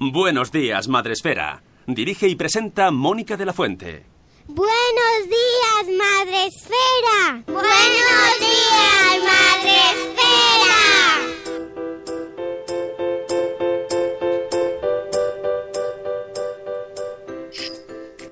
Buenos días, Madre Esfera. Dirige y presenta Mónica de la Fuente. Buenos días, Madre Esfera. Buenos días, Madre Esfera.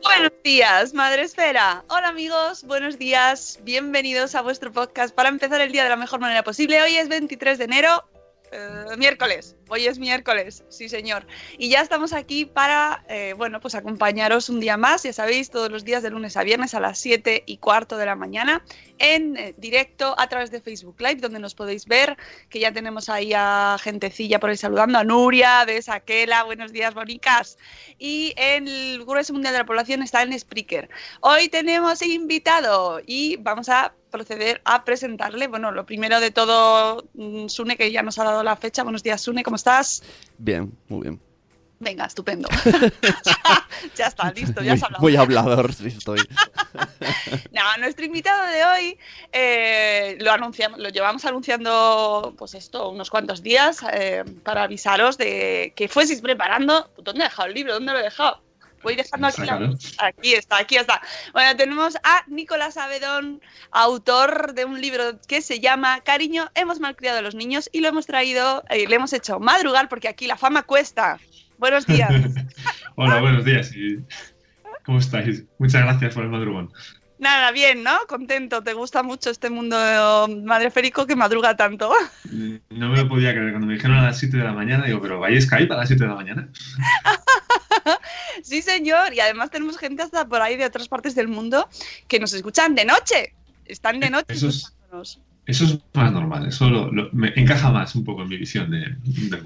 Buenos días, Madre Esfera. Hola amigos, buenos días, bienvenidos a vuestro podcast para empezar el día de la mejor manera posible. Hoy es 23 de enero, eh, miércoles. Hoy es miércoles, sí señor. Y ya estamos aquí para, eh, bueno, pues acompañaros un día más, ya sabéis, todos los días de lunes a viernes a las 7 y cuarto de la mañana en eh, directo a través de Facebook Live, donde nos podéis ver, que ya tenemos ahí a gentecilla por ahí saludando, a Nuria de Saquela, buenos días, bonicas. Y el Grueso Mundial de la Población está en Spreaker. Hoy tenemos invitado y vamos a proceder a presentarle. Bueno, lo primero de todo, mm, Sune, que ya nos ha dado la fecha. Buenos días, Sune, ¿cómo estás? Bien, muy bien. Venga, estupendo. ya está, listo, ya muy, has hablado. muy hablador sí estoy. No, nuestro invitado de hoy eh, lo anunciamos, lo llevamos anunciando, pues esto, unos cuantos días eh, para avisaros de que fueseis preparando. ¿Dónde he dejado el libro? ¿Dónde lo he dejado? Voy dejando aquí la... Aquí está, aquí está. Bueno, tenemos a Nicolás Abedón, autor de un libro que se llama Cariño, hemos malcriado a los niños y lo hemos traído, eh, le hemos hecho madrugar porque aquí la fama cuesta. Buenos días. Hola, buenos días. ¿Cómo estáis? Muchas gracias por el madrugón. Nada, bien, ¿no? Contento. ¿Te gusta mucho este mundo madreférico que madruga tanto? No me lo podía creer cuando me dijeron a las 7 de la mañana. Digo, ¿pero vais Skype a las 7 de la mañana? Sí, señor. Y además tenemos gente hasta por ahí de otras partes del mundo que nos escuchan de noche. Están de noche Eso es-. Eso es más normal. Eso lo- lo- me encaja más un poco en mi visión de.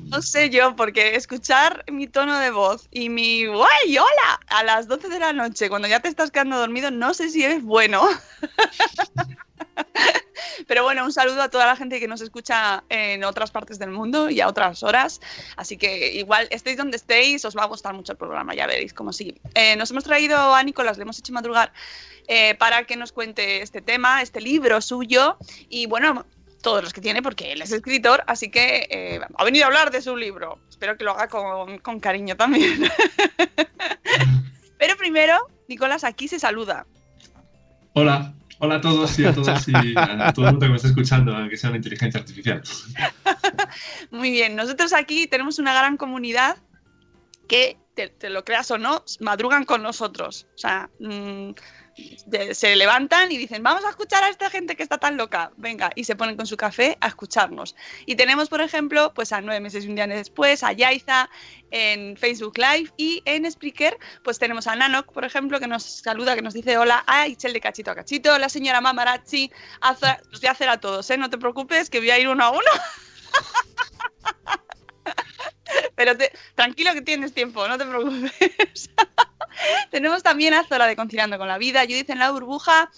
No sé yo, porque escuchar mi tono de voz y mi ¡Guay, hola! a las 12 de la noche, cuando ya te estás quedando dormido, no sé si es bueno. Pero bueno, un saludo a toda la gente que nos escucha en otras partes del mundo y a otras horas. Así que igual estéis donde estéis, os va a gustar mucho el programa, ya veréis cómo sí. Eh, nos hemos traído a Nicolás, le hemos hecho madrugar eh, para que nos cuente este tema, este libro suyo. Y bueno, todos los que tiene, porque él es escritor, así que eh, ha venido a hablar de su libro. Espero que lo haga con, con cariño también. Pero primero, Nicolás, aquí se saluda. Hola. Hola a todos y a todas y a todo el mundo que me está escuchando, aunque sea una inteligencia artificial. Muy bien, nosotros aquí tenemos una gran comunidad que, te, lo creas o no, madrugan con nosotros. O sea, mm, se levantan y dicen, vamos a escuchar a esta gente que está tan loca. Venga, y se ponen con su café a escucharnos. Y tenemos, por ejemplo, pues a nueve meses y un día después, a Yaiza en Facebook Live y en Spreaker, pues tenemos a Nanok, por ejemplo, que nos saluda, que nos dice hola, a Ichel de cachito a cachito, la señora Mamarachi, a los voy a hacer a todos, ¿eh? No te preocupes, que voy a ir uno a uno. Pero te- tranquilo que tienes tiempo, no te preocupes. Tenemos también a Zora de Conciliando con la Vida, Judith en la Burbuja,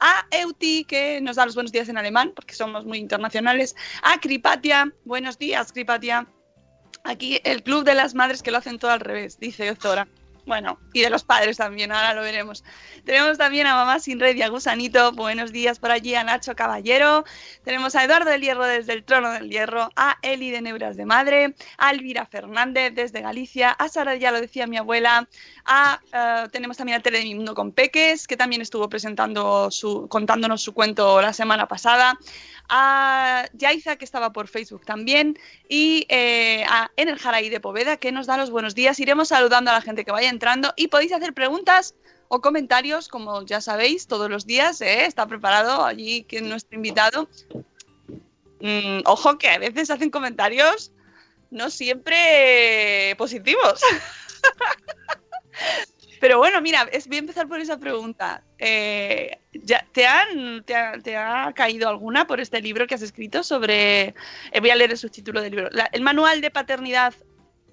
a Euti, que nos da los buenos días en alemán, porque somos muy internacionales, a Cripatia, buenos días, Cripatia. Aquí el Club de las Madres que lo hacen todo al revés, dice Zora. Bueno, y de los padres también, ahora lo veremos. Tenemos también a Mamá Sin Red y a Gusanito. Buenos días por allí, a Nacho Caballero. Tenemos a Eduardo del Hierro desde el Trono del Hierro, a Eli de Neuras de Madre, a Elvira Fernández desde Galicia, a Sara, ya lo decía mi abuela, a, eh, tenemos también a Tele de Mi Mundo con Peques, que también estuvo presentando su, contándonos su cuento la semana pasada, a Yaiza, que estaba por Facebook también, y eh, a Enerjaraí de Poveda, que nos da los buenos días. Iremos saludando a la gente que vaya entrando y podéis hacer preguntas o comentarios, como ya sabéis, todos los días. ¿eh? Está preparado allí nuestro invitado. Mm, ojo que a veces hacen comentarios no siempre positivos. Pero bueno, mira, es, voy a empezar por esa pregunta. Eh, ya, ¿te, han, te, ha, te ha caído alguna por este libro que has escrito sobre... eh, voy a leer el subtítulo del libro. La- el manual de paternidad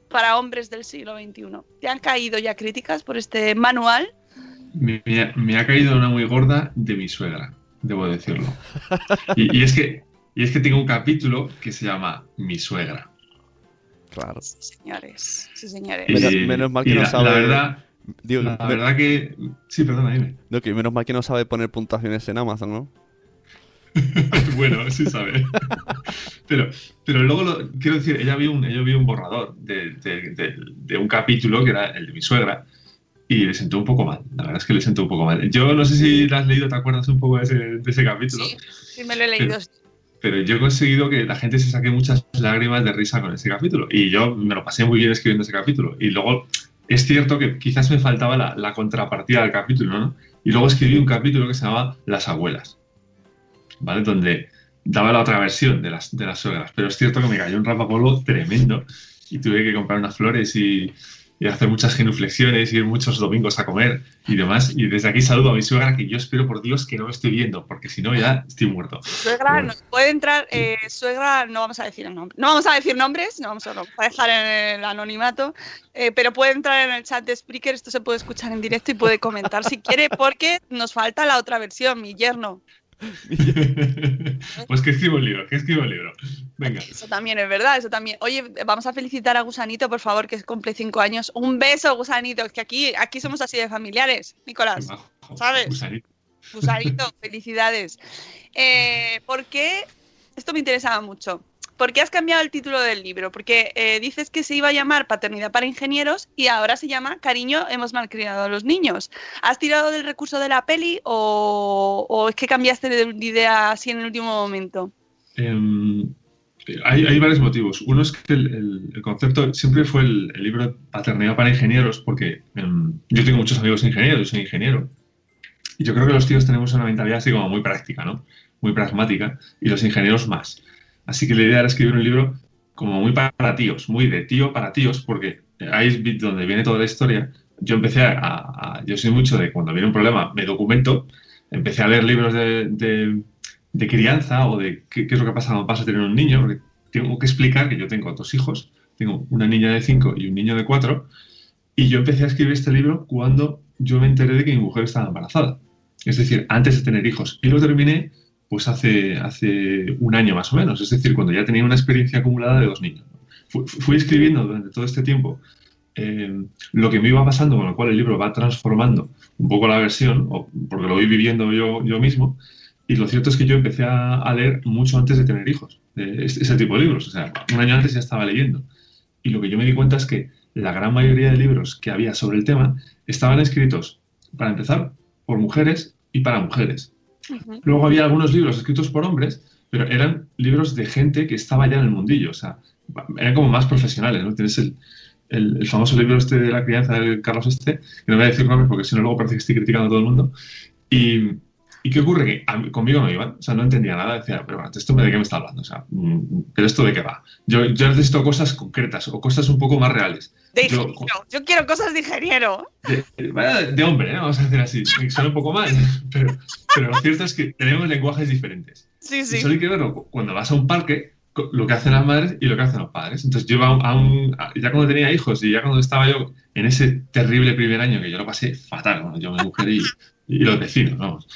para hombres del siglo XXI. ¿Te han caído ya críticas por este manual? Me, me ha- me ha caído una muy gorda de mi suegra, debo decirlo. Y, y es que, y es que tengo un capítulo que se llama Mi suegra. Claro. Sí, señores. Sí, señores. Y- Menos- menos mal que y no la, sabe- La verdad, Digo, la me- verdad que... Sí, perdona, dime. no, que menos mal que no sabe poner puntuaciones en Amazon, ¿no? bueno, sí sabe. pero, pero luego, lo- quiero decir, ella vio un, ella vio un borrador de, de- de- de un capítulo que era el de mi suegra y le sentó un poco mal. La verdad es que le sentó un poco mal. Yo no sé si la has leído, ¿te acuerdas un poco de ese, de ese capítulo? Sí, sí, me lo he leído. Pero yo he conseguido que la gente se saque muchas lágrimas de risa con ese capítulo. Y yo me lo pasé muy bien escribiendo ese capítulo. Y luego es cierto que quizás me faltaba la, contrapartida del capítulo, ¿no? Y luego escribí un capítulo que se llamaba Las abuelas, ¿vale? Donde daba la otra versión de las, de las suegras. Pero es cierto que me cayó un rapapolvo tremendo y tuve que comprar unas flores y, y hacer muchas genuflexiones, ir muchos domingos a comer y demás. Y desde aquí saludo a mi suegra, que yo espero por Dios que no me esté viendo, porque si no ya estoy muerto. Suegra, Bueno. nos puede entrar, eh, suegra, no vamos a decir nombre, no vamos a decir nombres, no vamos a, vamos a dejar en el anonimato, eh, pero puede entrar en el chat de Spreaker, esto se puede escuchar en directo y puede comentar si quiere, porque nos falta la otra versión, mi yerno. pues que escribo un libro, que escribo un libro. Venga. Eso también es verdad, eso también. Oye, vamos a felicitar a Gusanito, por favor, que cumple cinco años. Un beso, Gusanito, es que aquí, aquí somos así de familiares, Nicolás. ¿Sabes? Gusanito. Gusanito, felicidades. Eh, ¿Por qué? Esto me interesaba mucho. ¿Por qué has cambiado el título del libro? Porque eh, dices que se iba a llamar Paternidad para Ingenieros y ahora se llama Cariño, hemos malcriado a los niños. ¿Has tirado del recurso de la peli o, o es que cambiaste de de idea así en el último momento? Em, hay, hay varios motivos. Uno es que el, el- el concepto siempre fue el, el libro de Paternidad para Ingenieros, porque em, yo tengo muchos amigos ingenieros, yo soy ingeniero. Y yo creo que los tíos tenemos una mentalidad así como muy práctica, ¿no? Muy pragmática, y los ingenieros más. Así que la idea era escribir un libro como muy para tíos, muy de tío para tíos, porque ahí es donde viene toda la historia. Yo empecé a, a- yo soy mucho de cuando viene un problema, me documento, empecé a leer libros de, de- de crianza o de qué, qué es lo que pasa cuando pasa a tener un niño, porque tengo que explicar que yo tengo dos hijos, tengo una niña de 5 y un niño de 4, y yo empecé a escribir este libro cuando yo me enteré de que mi mujer estaba embarazada, es decir, antes de tener hijos, y lo terminé pues hace, hace un año más o menos, es decir, cuando ya tenía una experiencia acumulada de dos niños. Fu- Fui escribiendo durante todo este tiempo eh, lo que me iba pasando, con lo cual el libro va transformando un poco la versión, porque lo voy viviendo yo, yo mismo, y lo cierto es que yo empecé a, a leer mucho antes de tener hijos, de ese, ese tipo de libros, o sea, un año antes ya estaba leyendo. Y lo que yo me di cuenta es que la gran mayoría de libros que había sobre el tema estaban escritos, para empezar, por mujeres y para mujeres. Luego había algunos libros escritos por hombres, pero eran libros de gente que estaba ya en el mundillo, o sea, eran como más profesionales, ¿no? Tienes el, el- el famoso libro este de la crianza de Carlos Este, que no voy a decir nombres porque si no luego parece que estoy criticando a todo el mundo. Y, ¿y qué ocurre? Que a mí- conmigo no iban, o sea, no entendía nada, decía, pero bueno, ¿esto de qué me está hablando? O sea, mm, ¿pero esto de qué va? Yo, yo necesito cosas concretas o cosas un poco más reales. De Yo- ingeniero. Yo quiero cosas de ingeniero. de, de- de hombre, ¿eh? vamos a decir así. Suena un poco mal, pero, pero lo cierto es que tenemos lenguajes diferentes. Sí, Y sí. solo hay que verlo cu- cuando vas a un parque, lo que hacen las madres y lo que hacen los padres. Entonces yo a un- a un- a- ya cuando tenía hijos y ya cuando estaba yo en ese terrible primer año que yo lo pasé fatal, bueno, yo mi mujer y, y los vecinos, vamos.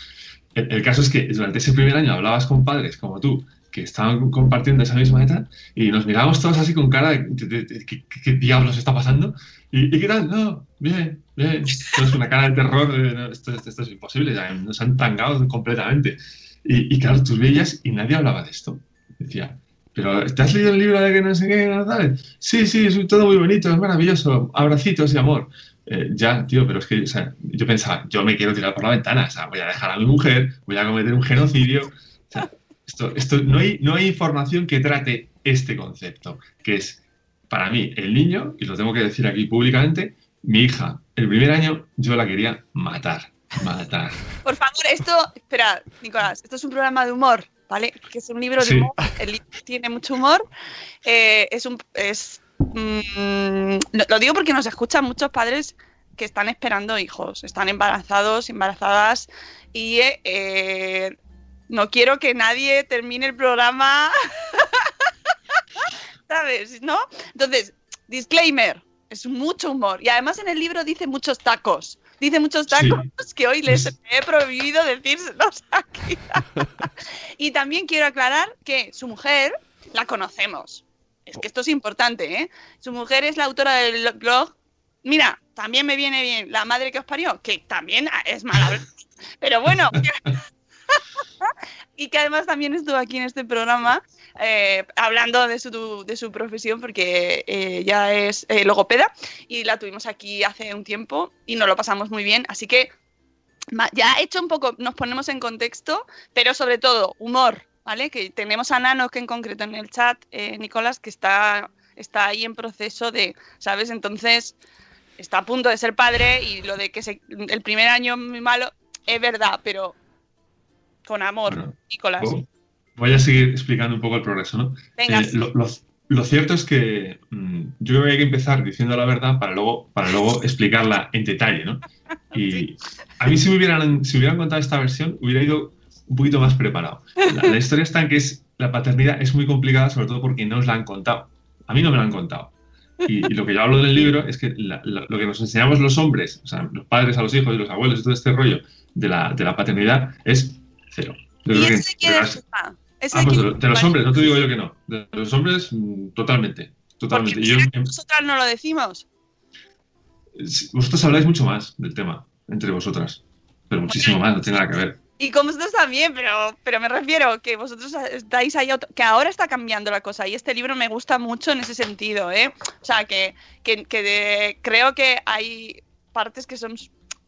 El, caso es que durante ese primer año hablabas con padres como tú que estaban compartiendo esa misma edad y nos mirábamos todos así con cara de, ¿qué, qué- diablos está pasando? ¿Y, y qué tal? No, bien, bien. Entonces una cara de terror, esto, esto- esto es imposible, ya nos han tangado completamente. Y, y claro, tú veías y nadie hablaba de esto. Decía, pero ¿te has leído el libro de que no sé qué? no tal?". Sí, sí, es todo muy bonito, es maravilloso, abracitos y amor. Eh, ya, tío, pero es que o sea, yo pensaba, yo me quiero tirar por la ventana, o sea, voy a dejar a mi mujer, voy a cometer un genocidio. O sea, esto, esto, no, hay, no hay información que trate este concepto, que es, para mí, el niño, y lo tengo que decir aquí públicamente, mi hija, el primer año yo la quería matar, matar. Por favor, esto, espera, Nicolás, esto es un programa de humor, ¿vale? Que es un libro de Sí. humor, el libro tiene mucho humor, eh, es un, es, mm, lo, digo porque nos escuchan muchos padres que están esperando hijos, están embarazados, embarazadas y eh, eh, no quiero que nadie termine el programa, ¿sabes? ¿No? Entonces, disclaimer, es mucho humor y además en el libro dice muchos tacos. Dice muchos Sí. tacos que hoy les he prohibido decírselos aquí. y también quiero aclarar que su mujer la conocemos. Es que esto es importante, ¿eh? Su mujer es la autora del blog. Mira, también me viene bien la madre que os parió, que también es maravillosa. Pero bueno, y que además también estuvo aquí en este programa eh, hablando de su, de su profesión porque eh, ya es eh, logopeda y la tuvimos aquí hace un tiempo y nos lo pasamos muy bien. Así que ya he hecho un poco, nos ponemos en contexto, pero sobre todo humor, ¿vale? Que tenemos a Nano que en concreto en el chat, eh, Nicolás, que está, está ahí en proceso de, ¿sabes? Entonces está a punto de ser padre y lo de que se- el primer año muy malo es verdad, pero con amor, Bueno, Nicolás. Voy a seguir explicando un poco el progreso, ¿no? Venga, Eh, lo, lo- lo cierto es que mm, yo creo que hay que empezar diciendo la verdad para luego, para luego explicarla en detalle, ¿no? Y a mí si me hubieran, si me hubieran contado esta versión, hubiera ido un poquito más preparado. La, la historia está en que es, la paternidad es muy complicada, sobre todo porque no os la han contado. A mí no me la han contado. Y, y lo que yo hablo del libro es que la- la- lo que nos enseñamos los hombres, o sea, los padres a los hijos y los abuelos y todo este rollo de la, de la paternidad es cero. Yo ¿Y creo que- ese de las- Ah, de pues de, los es hombres, no te digo yo que no. De los hombres, mm, totalmente. Porque Totalmente. Y yo- em, nosotras no lo decimos. vosotros habláis mucho más del tema entre vosotras. Pero muchísimo más, no tiene nada que ver. Y con vosotros también, pero, pero me refiero que vosotros estáis ahí, que ahora está cambiando la cosa y este libro me gusta mucho en ese sentido, ¿eh? O sea, que, que, que de- creo que hay partes que son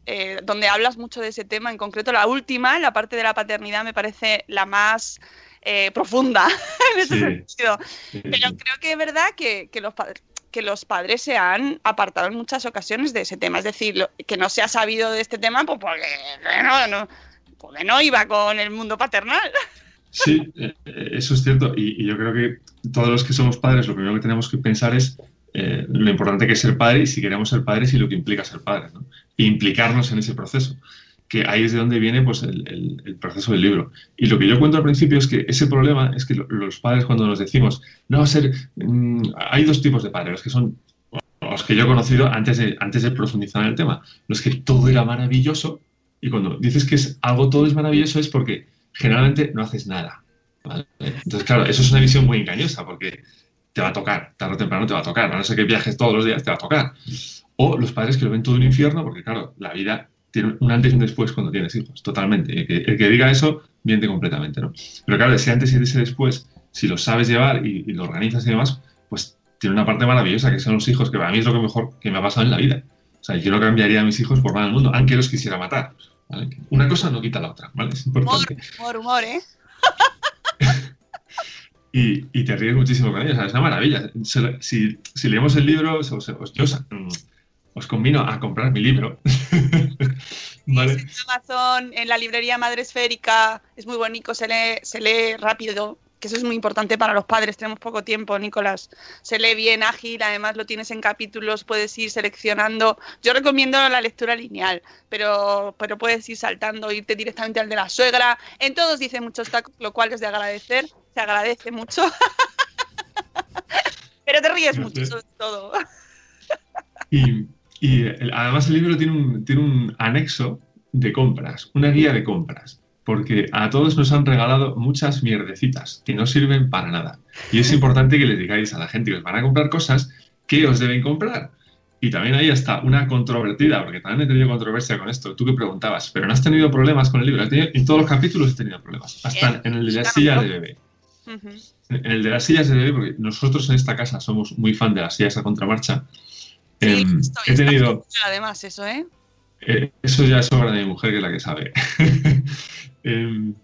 eh, donde hablas mucho de ese tema, en concreto la última, la parte de la paternidad, me parece la más eh, profunda en ese Sí. sentido. Pero creo que es verdad que, que los padres que los padres se han apartado en muchas ocasiones de ese tema. Es decir, lo- que no se ha sabido de este tema pues porque no, no, porque no iba con el mundo paternal. Sí, eh, eh, eso es cierto. Y, yo creo que todos los que somos padres, lo primero que tenemos que pensar es eh, lo importante que es ser padre y si queremos ser padres y lo que implica ser padre. ¿no? E implicarnos en ese proceso. Que ahí es de donde viene pues, el, proceso del libro. Y lo que yo cuento al principio es que ese problema es que lo- los padres, cuando nos decimos, no, ser. mm, hay dos tipos de padres, los que son. Los que yo he conocido antes antes de profundizar en el tema, los que todo era maravilloso, y cuando dices que es algo todo es maravilloso es porque generalmente no haces nada. Entonces, claro, eso es una visión muy engañosa porque te va a tocar, tarde o temprano te va a tocar, a no ser que viajes todos los días, te va a tocar. O los padres que lo ven todo un infierno porque, claro, la vida tiene un antes y un después cuando tienes hijos, totalmente. El que, el que diga eso miente completamente, ¿no? Pero claro, ese antes y ese después, si lo sabes llevar y, y lo organizas y demás, pues tiene una parte maravillosa que son los hijos, que para mí es lo que mejor que me ha pasado en la vida. O sea, yo no cambiaría a mis hijos por nada del mundo, aunque los quisiera matar. ¿Vale? Una cosa no quita la otra, ¿vale? Es Humor, importante. humor, humor, ¿eh? Y, y te ríes muchísimo con ellos, es una maravilla. Si, si leemos el libro, os, os- os- yo os, mm, os convino a comprar mi libro. ¿Vale? En Amazon, en la librería Madre Esférica, es muy bonito, se lee, se lee rápido, que eso es muy importante para los padres, tenemos poco tiempo, Nicolás. Se lee bien ágil, además lo tienes en capítulos, puedes ir seleccionando. Yo recomiendo la lectura lineal, pero, pero puedes ir saltando, irte directamente al de la suegra. En todos dice muchos tacos, lo cual es de agradecer, se agradece mucho. Pero te ríes mucho sobre todo. Y, y además el libro tiene un, tiene un anexo de compras, una guía de compras, porque a todos nos han regalado muchas mierdecitas que no sirven para nada. Y es importante que les digáis a la gente que os van a comprar cosas que os deben comprar. Y también ahí está una controvertida, porque también he tenido controversia con esto, tú que preguntabas, pero no has tenido problemas con el libro. Tenido- en todos los capítulos he tenido problemas, hasta en el de la silla de bebé. En el de las sillas de bebé, porque nosotros en esta casa somos muy fan de las sillas a contramarcha. Sí, esto- he tenido, Además, eso, ¿eh? eh, eso ya es obra de mi mujer, que es la que sabe. Em,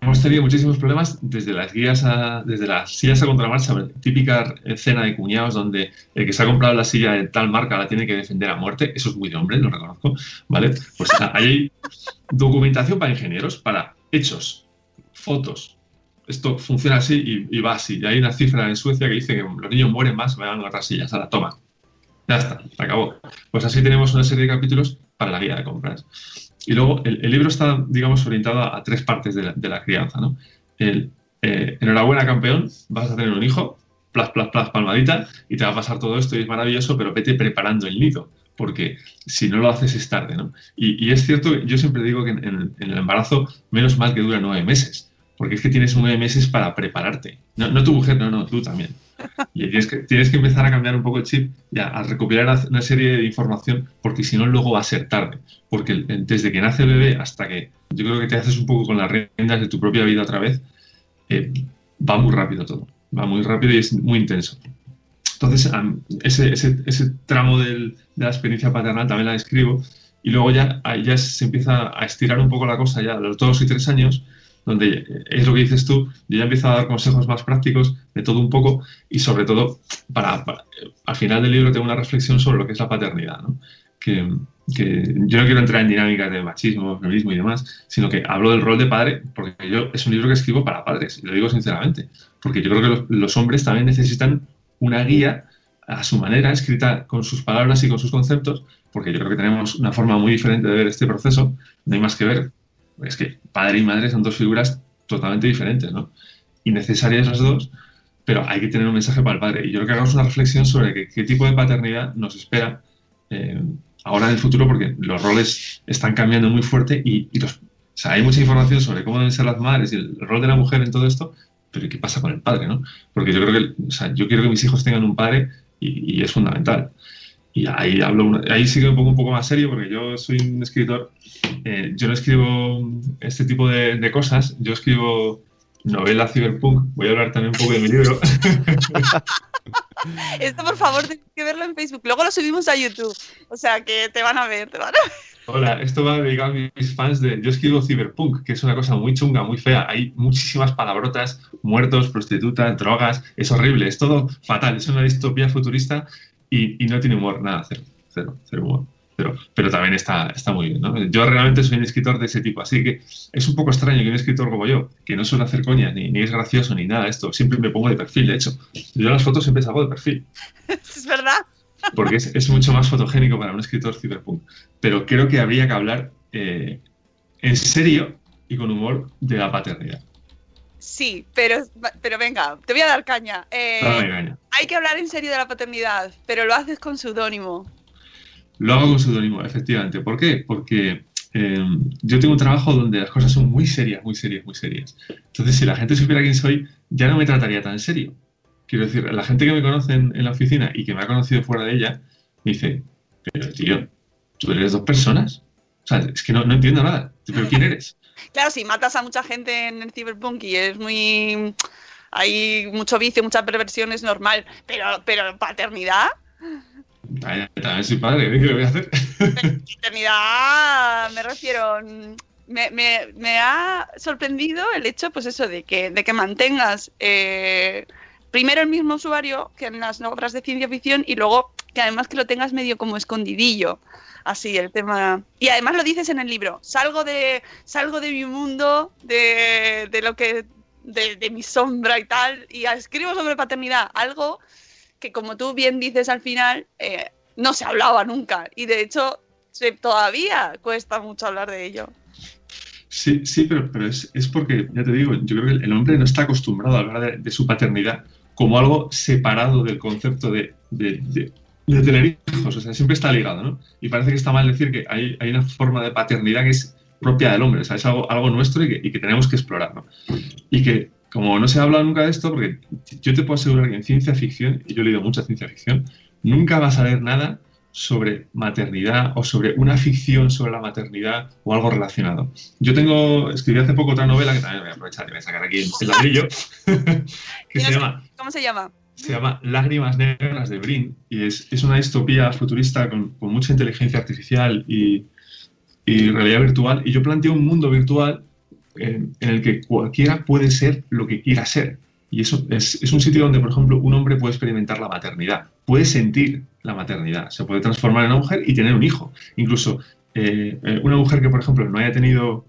hemos tenido muchísimos problemas desde las guías a, desde las sillas a contramarcha, típica escena de cuñados donde el que se ha comprado la silla de tal marca la tiene que defender a muerte. Eso es muy de hombre, lo reconozco. ¿Vale? Pues hay documentación para ingenieros, para hechos, fotos. Esto funciona así y, va así. Y hay una cifra en Suecia que dice que los niños mueren más, me dan otras sillas. Ahora, toma. Ya está, acabó. Pues así tenemos una serie de capítulos para la guía de compras. Y luego el, libro está, digamos, orientado a, tres partes de la, crianza, ¿no? El, eh, enhorabuena, campeón, vas a tener un hijo, plas, plas, plas, palmadita, y te va a pasar todo esto y es maravilloso, pero vete preparando el nido, porque si no lo haces es tarde, ¿no? Y, y es cierto, yo siempre digo que en, en- en el embarazo, menos mal que dura nueve meses, porque es que tienes nueve meses para prepararte. No, no tu mujer, no, no, tú también. Y tienes que, tienes que empezar a cambiar un poco el chip y a, recopilar una- serie de información, porque si no, luego va a ser tarde. Porque desde que nace el bebé hasta que yo creo que te haces un poco con las riendas de tu propia vida otra vez, eh, va muy rápido todo. Va muy rápido y es muy intenso. Entonces, ese, ese, ese tramo del- de la experiencia paternal también la describo. Y luego ya, ya se empieza a estirar un poco la cosa, ya a los dos y tres años, donde eh, es lo que dices tú, yo ya empiezo a dar consejos más prácticos de todo un poco y sobre todo, para, eh, al final del libro tengo una reflexión sobre lo que es la paternidad, ¿no? que, que yo no quiero entrar en dinámicas de machismo, feminismo y demás, sino que hablo del rol de padre, porque yo es un libro que escribo para padres, y lo digo sinceramente, porque yo creo que los, los hombres también necesitan una guía a su manera, escrita con sus palabras y con sus conceptos, porque yo creo que tenemos una forma muy diferente de ver este proceso, no hay más que ver. Es que padre y madre son dos figuras totalmente diferentes, ¿no? Y necesarias las dos, pero hay que tener un mensaje para el padre. Y yo creo que hagamos una reflexión sobre qué, qué tipo de paternidad nos espera eh, ahora en el futuro, porque los roles están cambiando muy fuerte y, hay mucha información sobre cómo deben ser las madres y el rol de la mujer en todo esto, pero ¿qué pasa con el padre, no? Porque yo creo que, yo quiero que mis hijos tengan un padre y es fundamental. Y ahí hablo, ahí sí que me pongo un poco más serio porque yo soy un escritor, eh, yo no escribo este tipo de, de cosas, yo escribo novela cyberpunk, voy a hablar también un poco de mi libro. Esto, por favor, tienes que verlo en Facebook. Luego lo subimos a YouTube. O sea, que te van a ver, te van a ver. Hola, esto va dedicado a mis fans de. Yo escribo cyberpunk, que es una cosa muy chunga, muy fea. Hay muchísimas palabrotas, muertos, prostitutas, drogas. Es horrible, es todo fatal. Es una distopía futurista y, y no tiene humor, nada, cero, cero, cero humor. Pero, pero también está, está muy bien, ¿no? Yo realmente soy un escritor de ese tipo, así que es un poco extraño que un escritor como yo, que no suele hacer coña, ni, ni es gracioso, ni nada de esto, siempre me pongo de perfil, de hecho. Yo en las fotos siempre salgo de perfil Es verdad. porque es, es mucho más fotogénico para un escritor cyberpunk. Pero creo que habría que hablar eh, en serio y con humor de la paternidad. Sí, pero, pero venga, te voy a dar caña. Eh, No hay que hablar en serio de la paternidad, pero lo haces con seudónimo. Lo hago con pseudónimo, efectivamente. ¿Por qué? Porque eh, yo tengo un trabajo donde las cosas son muy serias, muy serias, muy serias. Entonces, si la gente supiera quién soy, ya no me trataría tan serio. Quiero decir, la gente que me conoce en, en la oficina y que me ha conocido fuera de ella, me dice, pero tío, ¿tú eres dos personas? O sea, es que no, no entiendo nada. ¿Pero quién eres? Claro, si matas a mucha gente en el cyberpunk y es muy... Hay mucho vicio, mucha perversión, es normal. Pero, pero paternidad, también soy padre, ¿qué le voy a hacer? paternidad, me refiero... Me, me- me ha sorprendido el hecho, pues eso, de que, de que mantengas eh, primero el mismo usuario que en las obras de ciencia ficción y luego que además que lo tengas medio como escondidillo. Así, el tema. Y además lo dices en el libro. Salgo de, salgo de mi mundo, de, de lo que. De, mi sombra y tal. Y escribo sobre paternidad. Algo que, como tú bien dices al final, eh, no se hablaba nunca. Y de hecho, todavía cuesta mucho hablar de ello. Sí, sí, pero, pero es, es porque, ya te digo, yo creo que el hombre no está acostumbrado a hablar de, su paternidad como algo separado del concepto de- de- tener hijos. O sea, siempre está ligado, ¿no? Y parece que está mal decir que hay, hay una forma de paternidad que es propia del hombre, o sea, es algo, algo nuestro y que, y que tenemos que explorar, ¿no? Y que, como no se ha hablado nunca de esto, porque yo te puedo asegurar que en ciencia ficción, y yo he leído mucha ciencia ficción, nunca vas a leer nada sobre maternidad o sobre una ficción sobre la maternidad o algo relacionado. Yo tengo, escribí hace poco otra novela que también voy a aprovechar y voy a sacar aquí el ladrillo, que se llama ¿Cómo se llama? Se llama Lágrimas Negras de Brin y es, es una distopía futurista con, con mucha inteligencia artificial y, y realidad virtual. Y yo planteo un mundo virtual en, el que cualquiera puede ser lo que quiera ser. Y eso es, es un sitio donde, por ejemplo, un hombre puede experimentar la maternidad, puede sentir la maternidad, se puede transformar en una mujer y tener un hijo. Incluso eh, eh, una mujer que, por ejemplo, no haya tenido,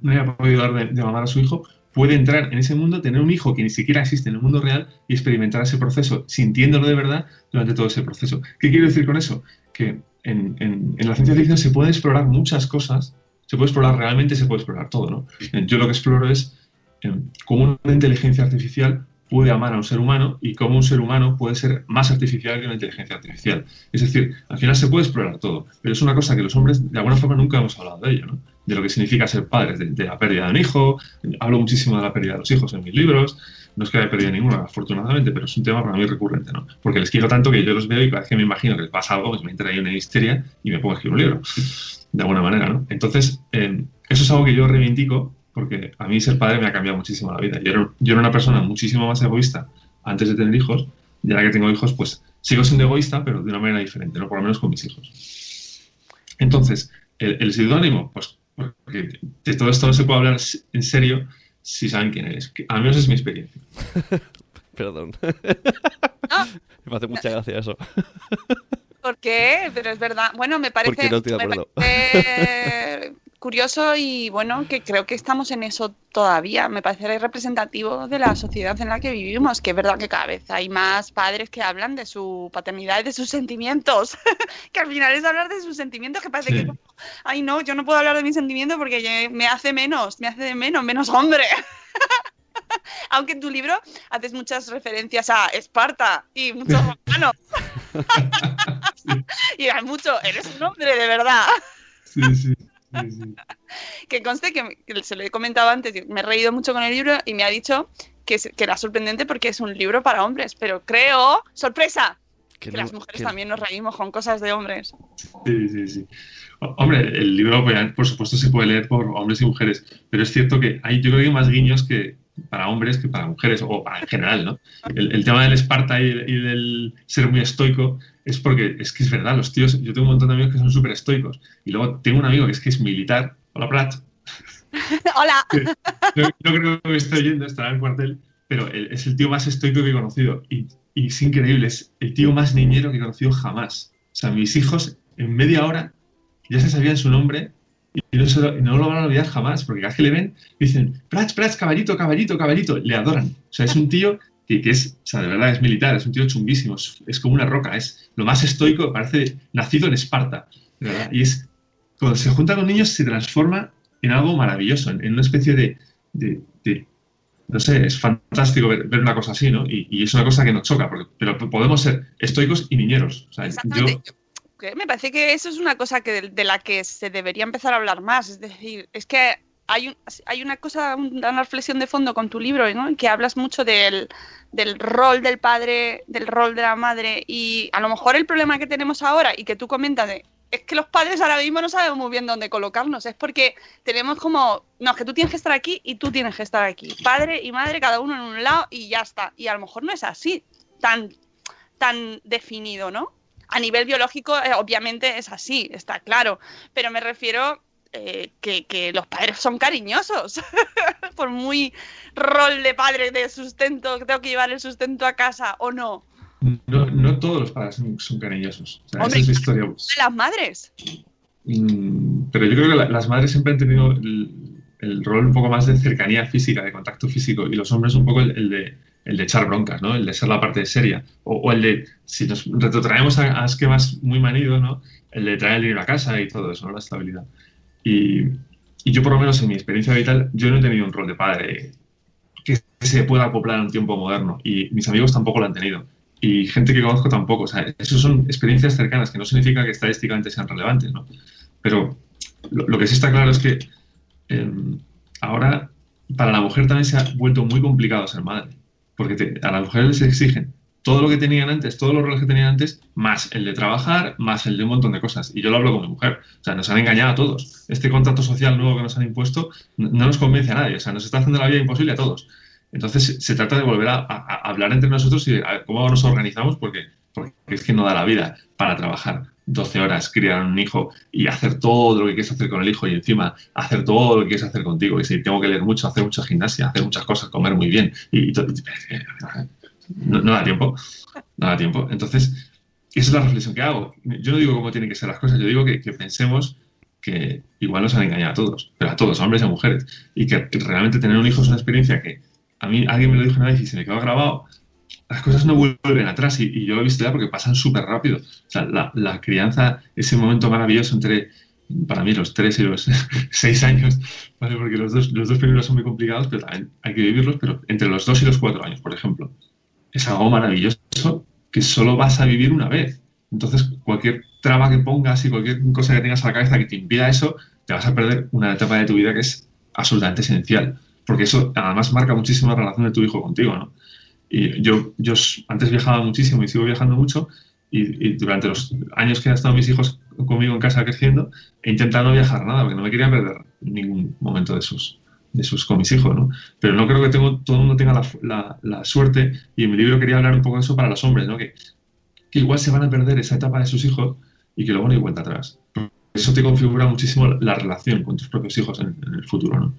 no haya podido dar de, de mamar a su hijo, puede entrar en ese mundo, tener un hijo que ni siquiera existe en el mundo real y experimentar ese proceso, sintiéndolo de verdad durante todo ese proceso. ¿Qué quiero decir con eso? Que en, en- en la ciencia ficción se pueden explorar muchas cosas, se puede explorar realmente, se puede explorar todo, ¿no? Yo lo que exploro es eh, cómo una inteligencia artificial puede amar a un ser humano y cómo un ser humano puede ser más artificial que una inteligencia artificial. Es decir, al final se puede explorar todo, pero es una cosa que los hombres de alguna forma nunca hemos hablado de ello, ¿no? De lo que significa ser padres, de, la pérdida de un hijo. Hablo muchísimo de la pérdida de los hijos en mis libros. No es que haya perdido ninguno, afortunadamente, pero es un tema para mí recurrente, ¿no? Porque les quiero tanto que yo los veo y cada vez que me imagino que les pasa algo, pues me entra ahí una histeria y me pongo a escribir un libro, de alguna manera, ¿no? Entonces, eh, eso es algo que yo reivindico porque a mí ser padre me ha cambiado muchísimo la vida. Yo era, yo era una persona muchísimo más egoísta antes de tener hijos y ahora que tengo hijos, pues sigo siendo egoísta, pero de una manera diferente, ¿no? Por lo menos con mis hijos. Entonces, el, el seudónimo, pues porque de todo esto no se puede hablar en serio si saben quién eres. Que Al menos es mi experiencia. Perdón. Ah. Me hace mucha gracia eso. ¿Por qué? Pero es verdad. Bueno, me parece, no me parece curioso y bueno, que creo que estamos en eso todavía. Me parece representativo de la sociedad en la que vivimos, que es verdad que cada vez hay más padres que hablan de su paternidad y de sus sentimientos, que al final es hablar de sus sentimientos, que parece Sí. que, ay no, yo no puedo hablar de mis sentimientos porque me hace menos, me hace de menos, menos hombre. Aunque en tu libro haces muchas referencias a Esparta y muchos romanos. y hay mucho, eres un hombre de verdad. Sí, sí, sí, sí. Que conste que, se lo he comentado antes, y me he reído mucho con el libro y me ha dicho que, que era sorprendente porque es un libro para hombres, pero creo, sorpresa, que, no- las mujeres que- también nos reímos con cosas de hombres. Sí, sí, sí. Hombre, el libro, por supuesto, se puede leer por hombres y mujeres, pero es cierto que hay, yo creo que hay más guiños que para hombres que para mujeres, o para en general, ¿no? El, el tema del Esparta y, y del ser muy estoico es porque es que es verdad, los tíos, yo tengo un montón de amigos que son súper estoicos, y luego tengo un amigo que es que es militar, hola Prat, Hola. no, no creo que me esté oyendo, estará en el cuartel, pero el- es el tío más estoico que he conocido. Y, y es increíble, es el tío más niñero que he conocido jamás. O sea, mis hijos en media hora ya se sabían su nombre y no, se lo, van a olvidar jamás, porque cada vez que le ven dicen, Prats, Prats, caballito, caballito, caballito, le adoran. O sea, es un tío que, es, o sea, de verdad es militar, es un tío chunguísimo, es, como una roca, es lo más estoico, parece nacido en Esparta. Y es, cuando se junta con niños se transforma en algo maravilloso, en, una especie de, no sé, es fantástico ver, una cosa así, ¿no? Y, es una cosa que nos choca, porque, pero podemos ser estoicos y niñeros. O sea, yo. Me parece que eso es una cosa que de, la que se debería empezar a hablar más. Es decir, es que hay, un- hay una cosa, una reflexión de fondo con tu libro, ¿no? Que hablas mucho del, del rol del padre, del rol de la madre. Y a lo mejor el problema que tenemos ahora y que tú comentas es que los padres ahora mismo no sabemos muy bien dónde colocarnos. Es porque tenemos como, no, es que tú tienes que estar aquí y tú tienes que estar aquí. Padre y madre, cada uno en un lado y ya está. Y a lo mejor no es así, tan, tan definido, ¿no? A nivel biológico, eh, obviamente es así, está claro. Pero me refiero eh, que, que los padres son cariñosos. Por muy rol de padre de sustento, que tengo que llevar el sustento a casa o no. no, no todos los padres son, son cariñosos. O sea, Hombre, esa es la historia. Las madres. Mm, pero yo creo que la- las madres siempre han tenido el, el rol un poco más de cercanía física, de contacto físico, y los hombres un poco el, el de, el de echar broncas, ¿no? El de ser la parte seria. O, el de, si nos retrotraemos a, a esquemas muy manidos, ¿no? El de traer el dinero a casa y todo eso, ¿no? La estabilidad. Y, yo, por lo menos en mi experiencia vital, yo no he tenido un rol de padre que se pueda acoplar a un tiempo moderno. Y mis amigos tampoco lo han tenido. Y gente que conozco tampoco. O sea, eso son experiencias cercanas, que no significa que estadísticamente sean relevantes, ¿no? Pero lo, que sí está claro es que eh, ahora para la mujer también se ha vuelto muy complicado ser madre. Porque a las mujeres les exigen todo lo que tenían antes, todos los roles que tenían antes, más el de trabajar, más el de un montón de cosas. Y yo lo hablo con mi mujer. O sea, nos han engañado a todos. Este contrato social nuevo que nos han impuesto no no nos convence a nadie. O sea, nos está haciendo la vida imposible a todos. Entonces, se- trata de volver a, hablar entre nosotros y a cómo nos organizamos, porque, porque es que no da la vida para trabajar 12 horas, criar un hijo y hacer todo lo que quieres hacer con el hijo y encima hacer todo lo que quieres hacer contigo. Y si tengo que leer mucho, hacer mucha gimnasia, hacer muchas cosas, comer muy bien. Y, y to- no, no da tiempo. No da tiempo. Entonces, esa es la reflexión que hago. Yo no digo cómo tienen que ser las cosas, yo digo que, pensemos que igual nos han engañado a todos, pero a todos, hombres y a mujeres. Y que realmente tener un hijo es una experiencia que a mí alguien me lo dijo una vez y se me quedó grabado. Las cosas no vuelven atrás y, yo lo he visto ya porque pasan súper rápido. O sea, la, la crianza, ese momento maravilloso entre, para mí, los tres y los seis años, ¿vale? porque los dos, los dos son muy complicados, pero también hay que vivirlos, pero entre los dos y los cuatro años, por ejemplo, es algo maravilloso que solo vas a vivir una vez. Entonces, cualquier traba que pongas y cualquier cosa que tengas a la cabeza que te impida eso, te vas a perder una etapa de tu vida que es absolutamente esencial. Porque eso además marca muchísimo la relación de tu hijo contigo, ¿no? Y yo, antes viajaba muchísimo y sigo viajando mucho y, y durante los años que han estado mis hijos conmigo en casa creciendo, he intentado no viajar nada porque no me quería perder ningún momento de sus, de sus con mis hijos, ¿no? Pero no creo que tengo, todo el mundo tenga la, la- la suerte y en mi libro quería hablar un poco de eso para los hombres, ¿no? Que, que igual se van a perder esa etapa de sus hijos y que luego no hay vuelta atrás. Eso te configura muchísimo la relación con tus propios hijos en, en el futuro, ¿no?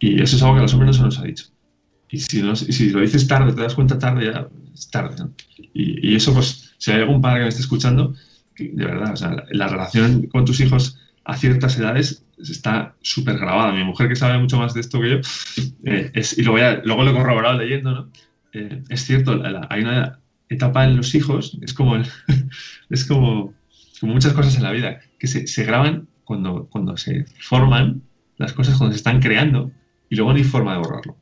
Y eso es algo que a los hombres no se nos ha dicho. Y si, no- si lo dices tarde, te das cuenta tarde, ya es tarde. Y, y eso, pues, si hay algún padre que me esté escuchando, de verdad, o sea, la, la relación con tus hijos a ciertas edades está súper grabada. Mi mujer, que sabe mucho más de esto que yo, eh, es, y luego, ya, luego lo he corroborado leyendo, ¿no? Eh, es cierto, hay una etapa en los hijos, es como, es como, como muchas cosas en la vida, que se, se graban cuando, cuando se forman las cosas, cuando se están creando, y luego no hay forma de borrarlo.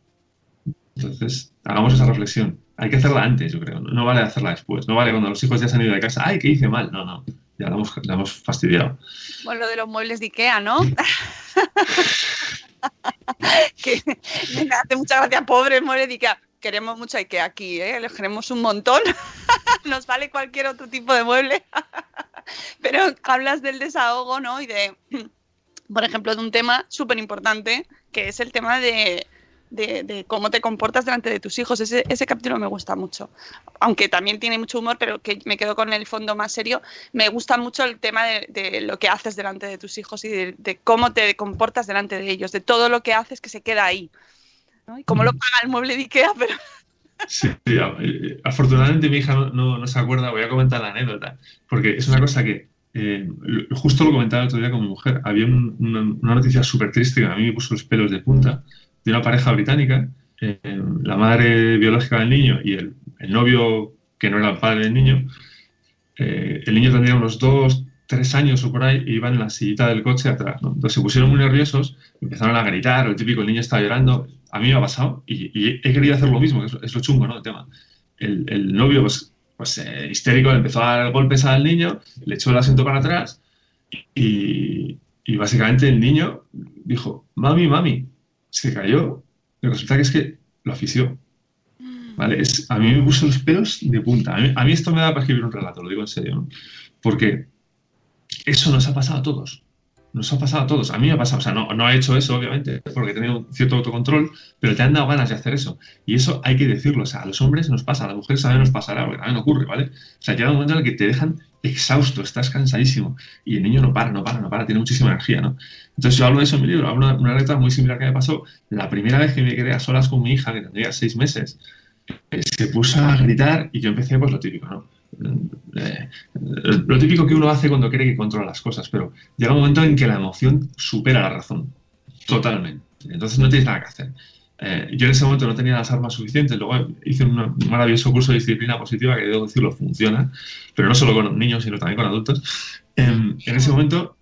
Entonces, hagamos esa reflexión. Hay que hacerla antes, yo creo. No, vale hacerla después. No vale cuando los hijos ya se han ido de casa. ¡Ay, qué hice mal! No, no. Ya la hemos, la hemos fastidiado. Bueno, lo de los muebles de Ikea, ¿no? que me hace mucha gracia, pobre muebles de Ikea. Queremos mucho Ikea aquí, ¿eh? Les queremos un montón. Nos vale cualquier otro tipo de mueble. Pero hablas del desahogo, ¿no? Y de, por ejemplo, de un tema súper importante, que es el tema de, de- cómo te comportas delante de tus hijos. Ese, ese capítulo me gusta mucho. Aunque también tiene mucho humor, pero que me quedo con el fondo más serio. Me gusta mucho el tema de, lo que haces delante de tus hijos y de, cómo te comportas delante de ellos, de todo lo que haces que se queda ahí. Y cómo lo paga el mueble de Ikea, pero Sí, eh, afortunadamente mi hija no, no- se acuerda, voy a comentar la anécdota, porque es una cosa que eh, justo lo comentaba el otro día con mi mujer. Había un- una, una noticia súper triste que a mí me puso los pelos de punta de una pareja británica, eh, la madre biológica del niño y el, el novio que no era el padre del niño. eh, el niño tendría unos dos, tres años o por ahí iban en la sillita del coche atrás. ¿no? Entonces se pusieron muy nerviosos, empezaron a gritar, el típico, el niño estaba llorando. A mí me ha pasado y, he querido hacer lo mismo, es, lo- chungo, ¿no? El tema. El, el novio, pues, pues eh, histérico, empezó a dar golpes al niño, le echó el asiento para atrás y, y básicamente el niño dijo, mami, mami, se cayó. Y resulta que es que lo asfixió. ¿Vale? Es, a mí me puso los pelos de punta. A mí, esto me da para escribir un relato, lo digo en serio. Porque eso nos ha pasado a todos. Nos ha pasado a todos. A mí me ha pasado. O sea, no, no he hecho eso, obviamente, porque he un cierto autocontrol, pero te han dado ganas de hacer eso. Y eso hay que decirlo. O sea, a los hombres nos pasa, a las mujeres también nos pasará, porque también ocurre, ¿vale? O sea, llega un momento en el que te dejan exhausto, estás cansadísimo. Y el niño no para, no para, no para, tiene muchísima energía, ¿no? Entonces yo hablo de eso en mi libro, hablo de una anécdota muy similar que me pasó la primera vez que me quedé a solas con mi hija, que tendría seis meses, eh, se puso a gritar y yo empecé pues lo típico, ¿no? Eh, lo típico que uno hace cuando cree que controla las cosas, pero llega un momento en que la emoción supera la razón, totalmente. Entonces no tienes nada que hacer. Eh, yo en ese momento no tenía las armas suficientes, luego hice un maravilloso curso de disciplina positiva que debo decirlo funciona, pero no solo con niños, sino también con adultos. En, en ese momento,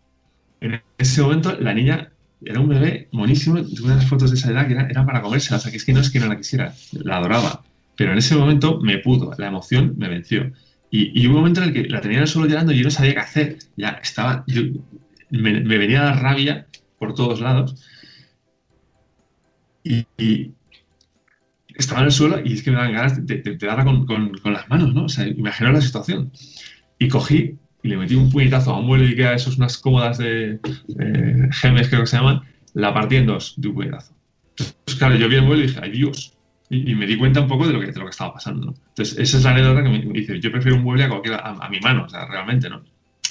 en ese momento la niña era un bebé monísimo. Tuve unas fotos de esa edad que era, era para comérsela. O sea, que es que no es que no la quisiera, la adoraba. Pero en ese momento me pudo, la emoción me venció. Y, y un momento en el que la tenía suelo llorando y yo no sabía qué hacer. Ya estaba, yo, me, me venía la rabia por todos lados. Y, y estaba en el suelo y es que me daban ganas de, de- de darla con, con- con las manos, ¿no? O sea, la situación. Y cogí y le metí un puñetazo a un mueble de Ikea, esos unas cómodas de eh, gemes, creo que se llaman, la partí en dos de un puñetazo. Entonces, claro, yo vi el mueble y dije, ¡ay Dios! Y, y me di cuenta un poco de lo que, de lo que estaba pasando, ¿no? Entonces, esa es la anécdota que me, dice, yo prefiero un mueble a, cualquier, a, a mi mano, o sea, realmente, ¿no?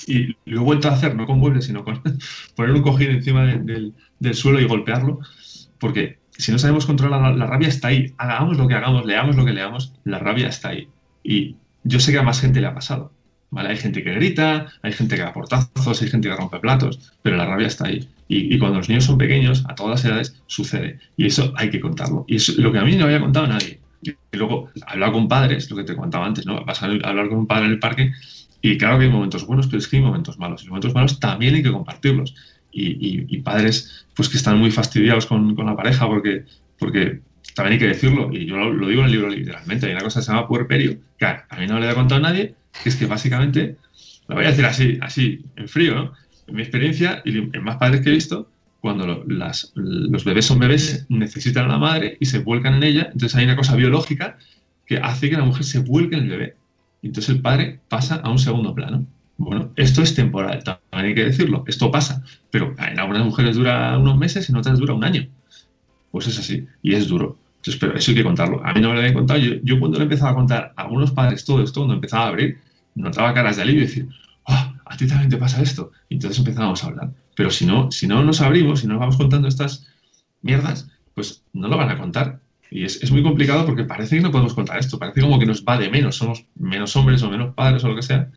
Y lo he vuelto a hacer, no con muebles, sino con poner un cojín encima de- del, del suelo y golpearlo, porque si no sabemos controlar la, la rabia está ahí. Hagamos lo que hagamos, leamos lo que leamos, la rabia está ahí. Y yo sé que a más gente le ha pasado. ¿Vale? Hay gente que grita, hay gente que da portazos, hay gente que rompe platos, pero la rabia está ahí. Y, cuando los niños son pequeños, a todas las edades, sucede. Y eso hay que contarlo. Y es lo que a mí no había contado nadie. Y luego, hablar con padres, lo que te contaba antes, ¿no? Vas a hablar con un padre en el parque y claro que hay momentos buenos, pero es que hay momentos malos. Y los momentos malos también hay que compartirlos. Y, y- padres pues que están muy fastidiados con, con la pareja porque, porque también hay que decirlo, y yo lo, lo digo en el libro literalmente, hay una cosa que se llama puerperio, que a, mí no le he contado nadie, que es que básicamente, lo voy a decir así, así, en frío, ¿no? En mi experiencia, y en más padres que he visto, cuando los bebés son bebés, necesitan a la madre y se vuelcan en ella, entonces hay una cosa biológica que hace que la mujer se vuelque en el bebé. Entonces el padre pasa a un segundo plano. Bueno, esto es temporal, también hay que decirlo, esto pasa, pero en algunas mujeres dura unos meses y en otras dura un año. Pues es así, y es duro. Entonces, pero eso hay que contarlo. A mí no me lo habían contado. Yo, yo cuando le empezaba a contar a algunos padres todo esto, cuando empezaba a abrir, notaba caras de alivio y decir, "Ah, a ti también te pasa esto. Y entonces empezábamos a hablar. Pero si no, si no nos abrimos, si no nos vamos contando estas mierdas, pues no lo van a contar. Y es, es muy complicado porque parece que no podemos contar esto, parece como que nos va de menos, somos menos hombres o menos padres o lo que sea.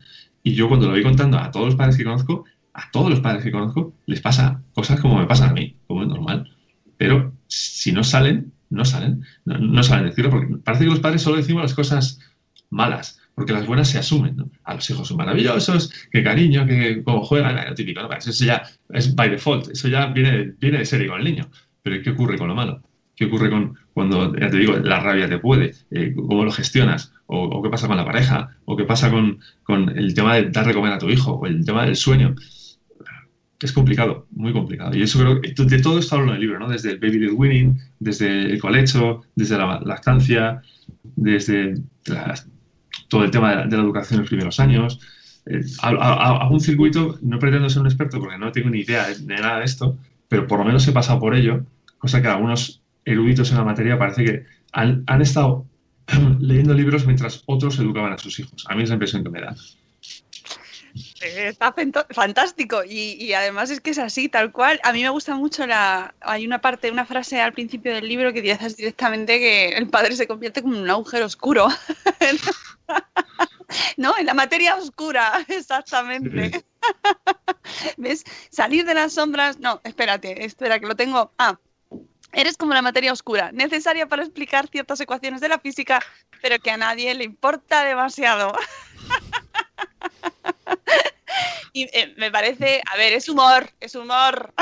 Y yo cuando lo voy contando a todos los padres que conozco, a todos los padres que conozco, les pasa cosas como me pasan a mí, como es normal. Pero si no salen, no salen, no, no saben decirlo, porque parece que los padres solo decimos las cosas malas, porque las buenas se asumen, ¿no? A los hijos son maravillosos, qué cariño, que cómo juegan, lo típico, ¿no? Eso ya es by default, eso ya viene, viene de serie con el niño. Pero ¿qué ocurre con lo malo? ¿Qué ocurre con cuando, ya te digo, la rabia te puede? Eh, ¿Cómo lo gestionas? O, qué pasa con la pareja? ¿O qué pasa con, con el tema de dar de comer a tu hijo? ¿O el tema del sueño? Es complicado, muy complicado. Y eso creo que de todo esto hablo en el libro, ¿no? Desde el baby led winning, desde el colecho, desde la lactancia, desde las- todo el tema de la, educación en los primeros años. Eh, hago- un circuito, no pretendo ser un experto porque no tengo ni idea de, de nada de esto, pero por lo menos he pasado por ello, cosa que algunos eruditos en la materia parece que han, han estado leyendo libros mientras otros educaban a sus hijos. A mí es la impresión que me da. Está fantástico y, y además es que es así, tal cual. A mí me gusta mucho la. Hay una parte, una frase al principio del libro que dices directamente que el padre se convierte como en un agujero oscuro. ¿No? En la materia oscura, exactamente. ¿Ves? Salir de las sombras. No, espérate, espera, que lo tengo. Ah. Eres como la materia oscura, necesaria para explicar ciertas ecuaciones de la física, pero que a nadie le importa demasiado. Y eh, me parece, a ver, es humor, es humor.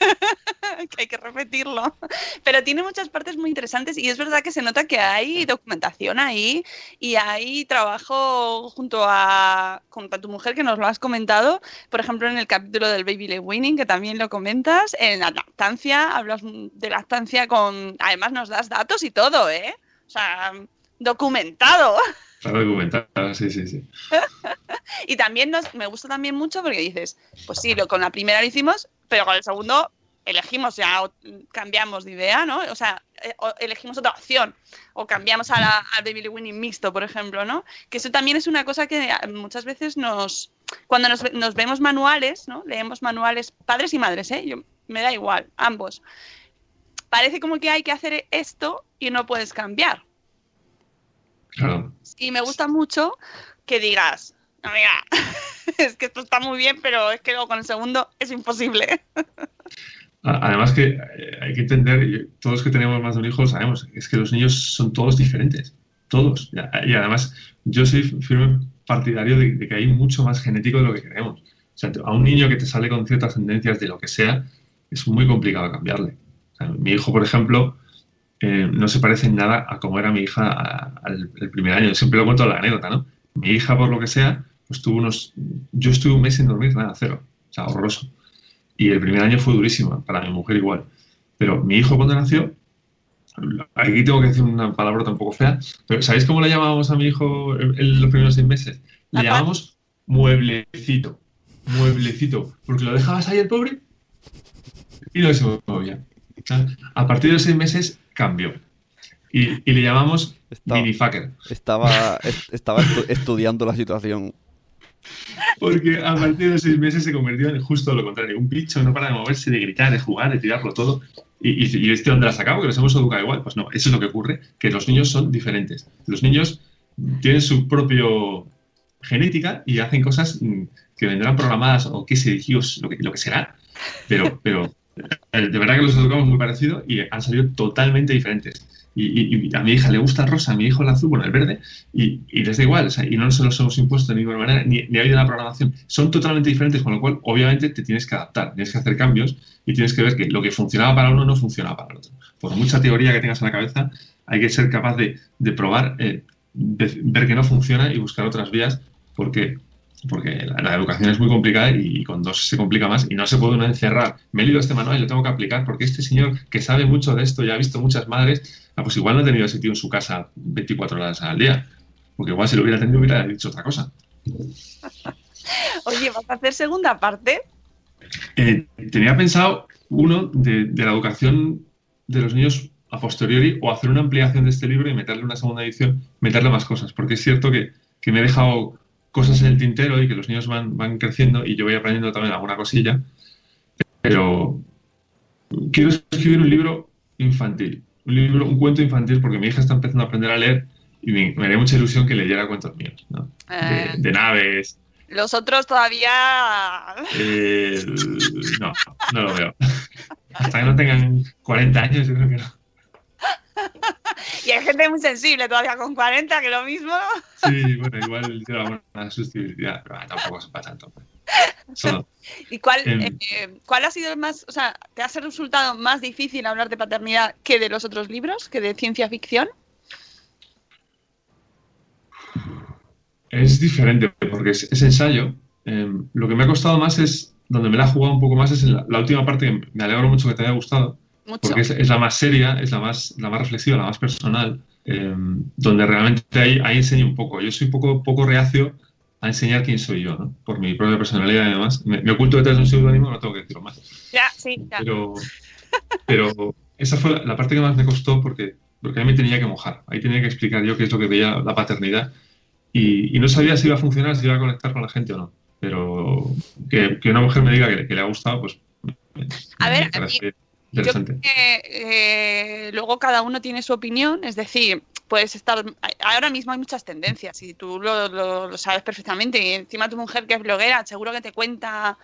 que hay que repetirlo. Pero tiene muchas partes muy interesantes y es verdad que se nota que hay documentación ahí y hay trabajo junto a, junto a tu mujer que nos lo has comentado. Por ejemplo, en el capítulo del Baby Led Winning, que también lo comentas. En la lactancia, hablas de lactancia con. Además, nos das datos y todo, ¿eh? O sea, documentado. Está documentado, sí, sí, sí. Y también nos, me gusta también mucho porque dices, pues sí, lo, con la primera lo hicimos, pero con el segundo elegimos ya, o- cambiamos de idea, ¿no? O sea, eh, o elegimos otra opción, o cambiamos a la, al Baby Winning mixto, por ejemplo, ¿no? Que eso también es una cosa que eh, muchas veces nos, cuando nos, nos vemos manuales, ¿no? Leemos manuales, padres y madres, ¿eh? Yo, me da igual, ambos. Parece como que hay que hacer esto y no puedes cambiar. Claro. Y me gusta mucho que digas, no, mira, es que esto está muy bien, pero es que luego con el segundo es imposible. Además que eh, hay que entender, todos los que tenemos más de un hijo sabemos, es que los niños son todos diferentes, todos. Y y además yo soy firme partidario de, de que hay mucho más genético de lo que creemos. O sea, a un niño que te sale con ciertas tendencias de lo que sea, es muy complicado cambiarle. O sea, mi hijo, por ejemplo, eh, no se parece en nada a cómo era mi hija al el primer año. Siempre lo cuento la anécdota, ¿no? Mi hija, por lo que sea, pues tuvo unos... Yo estuve un mes sin dormir, nada, cero. O sea, horroroso. Y el primer año fue durísimo, para mi mujer igual. Pero mi hijo cuando nació, aquí tengo que decir una palabra un poco fea, pero ¿sabéis cómo le llamábamos a mi hijo en los primeros seis meses? Le Papá. llamamos mueblecito. Mueblecito. Porque lo dejabas ahí el pobre y no se movía. O sea, A partir de los seis meses cambió. Y, y le llamamos Estaba- minifucker. Estaba, est- estaba estu- estudiando la situación. Porque a partir de seis meses se convirtió en justo lo contrario. Un bicho no para de moverse, de gritar, de jugar, de tirarlo todo. Y, y, y este dónde la sacado, que los hemos educado igual. Pues no, eso es lo que ocurre, que los niños son diferentes. Los niños tienen su propio genética y hacen cosas mm, que vendrán programadas o qué sé Dios, lo que, lo que será. Pero, pero de verdad que los educamos muy parecido y han salido totalmente diferentes. Y, a mi hija le gusta el rosa, a mi hijo el azul, bueno, el verde, y, y les da igual, o sea, y no se los hemos impuesto de ninguna manera, ni, ni ha habido una programación. Son totalmente diferentes, con lo cual, obviamente, te tienes que adaptar, tienes que hacer cambios y tienes que ver que lo que funcionaba para uno no funcionaba para el otro. Por mucha teoría que tengas en la cabeza, hay que ser capaz de, de probar, eh, ver que no funciona y buscar otras vías, porque porque la, la educación es muy complicada y, con dos se complica más y no se puede uno encerrar. Me he leído este manual y lo tengo que aplicar porque este señor que sabe mucho de esto y ha visto muchas madres, ah, pues igual no ha tenido ese tío en su casa 24 horas al día. Porque igual si lo hubiera tenido hubiera dicho otra cosa. Oye, ¿vas a hacer segunda parte? Eh, tenía pensado uno de, de la educación de los niños a posteriori o hacer una ampliación de este libro y meterle una segunda edición, meterle más cosas, porque es cierto que, que me he dejado cosas en el tintero y que los niños van, van creciendo y yo voy aprendiendo también alguna cosilla, pero quiero escribir un libro infantil, un libro, un cuento infantil, porque mi hija está empezando a aprender a leer y me, me haría mucha ilusión que leyera cuentos míos, ¿no? De, Eh. de naves, Los otros todavía... eh, no, no lo veo. Hasta que no tengan 40 años, yo creo que no. Y hay gente muy sensible todavía con 40, que lo mismo. Sí, bueno, igual tiene alguna susceptibilidad, pero ah, tampoco es para tanto. Solo- ¿Y cuál, Em. eh, cuál ha sido el más, o sea, te ha resultado más difícil hablar de paternidad que de los otros libros, que de ciencia ficción? Es diferente porque es, es ensayo. Eh, lo que me ha costado más es, donde me la he jugado un poco más es en la, la última parte que me alegro mucho que te haya gustado, Mucho. porque es, es la más seria, es la más, la más reflexiva, la más personal, eh, donde realmente ahí, ahí enseño un poco. Yo soy un poco, poco reacio a enseñar quién soy yo, ¿no? Por mi propia personalidad y demás. Me, me oculto detrás de un seudónimo, no tengo que decirlo más. Ya, sí, ya. Pero, pero esa fue la, la parte que más me costó porque, porque ahí me tenía que mojar. Ahí tenía que explicar yo qué es lo que veía la paternidad. Y, y no sabía si iba a funcionar, si iba a conectar con la gente o no. Pero que, que una mujer me diga que, que le ha gustado, pues A me ver, Yo creo que eh, luego cada uno tiene su opinión, es decir, puedes estar. Ahora mismo hay muchas tendencias y tú lo, lo- lo sabes perfectamente. Y encima tu mujer que es bloguera, seguro que te cuenta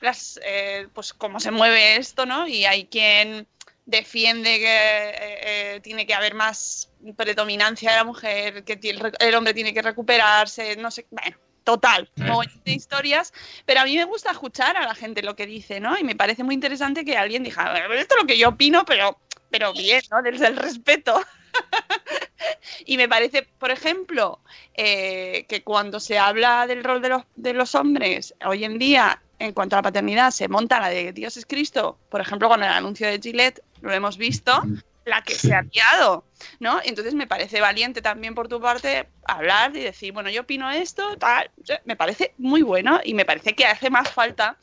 las, eh, pues cómo se mueve esto, ¿no? Y hay quien defiende que eh, eh, tiene que haber más predominancia de la mujer, que el, el hombre tiene que recuperarse, no sé, bueno, total, mogollón de historias, pero a mí me gusta escuchar a la gente lo que dice, ¿no? Y me parece muy interesante que alguien diga, "A ver, esto es lo que yo opino, pero, pero bien, ¿no? Desde el respeto. y me parece, por ejemplo, eh, que cuando se habla del rol de los, de los hombres hoy en día en cuanto a la paternidad se monta la de Dios es Cristo, por ejemplo, con el anuncio de Gillette, lo hemos visto, la que se ha liado, ¿no? Entonces me parece valiente también por tu parte hablar y decir, bueno, yo opino esto, tal, me parece muy bueno y me parece que hace más falta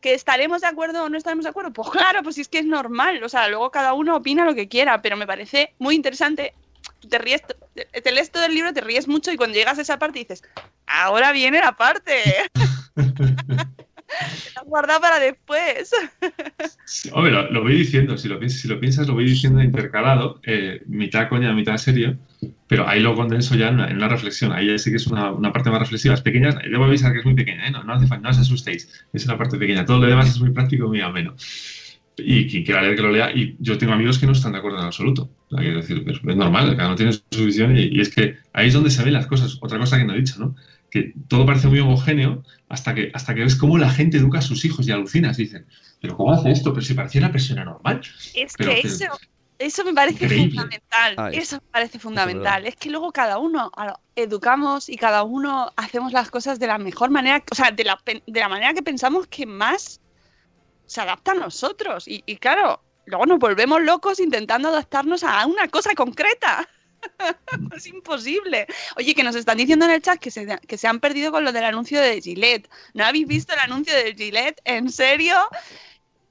que estaremos de acuerdo o no estaremos de acuerdo. Pues claro, pues es que es normal, o sea, luego cada uno opina lo que quiera, pero me parece muy interesante. Te ríes, te lees todo el libro, te ríes mucho y cuando llegas a esa parte dices, ahora viene la parte. Guardado para después. Hombre, lo, lo voy diciendo, si lo, si lo piensas, lo voy diciendo intercalado, eh, mitad coña, mitad serio, pero ahí lo condenso ya en una, en una reflexión. Ahí sí que es una, una parte más reflexiva. Es pequeña, debo avisar que es muy pequeña, ¿eh? no, no, hace no os asustéis, es una parte pequeña. Todo lo demás es muy práctico muy ameno. Y quien quiera leer que lo lea, y yo tengo amigos que no están de acuerdo en absoluto. Decir, es normal, cada uno tiene su visión y, y es que ahí es donde se ven las cosas. Otra cosa que no he dicho, ¿no? Que todo parece muy homogéneo hasta que, hasta que ves cómo la gente educa a sus hijos y alucinas. Y dicen, ¿pero cómo hace esto? Pero si parecía una persona normal. Es Pero que eso, eso me parece Increíble. fundamental. Es- eso me parece fundamental. Es que luego cada uno educamos y cada uno hacemos las cosas de la mejor manera, o sea, de la, pen- de la manera que pensamos que más se adapta a nosotros. Y, y claro, luego nos volvemos locos intentando adaptarnos a una cosa concreta. es imposible. Oye, que nos están diciendo en el chat que se, que se han perdido con lo del anuncio de Gillette. ¿No habéis visto el anuncio de Gillette? ¿En serio?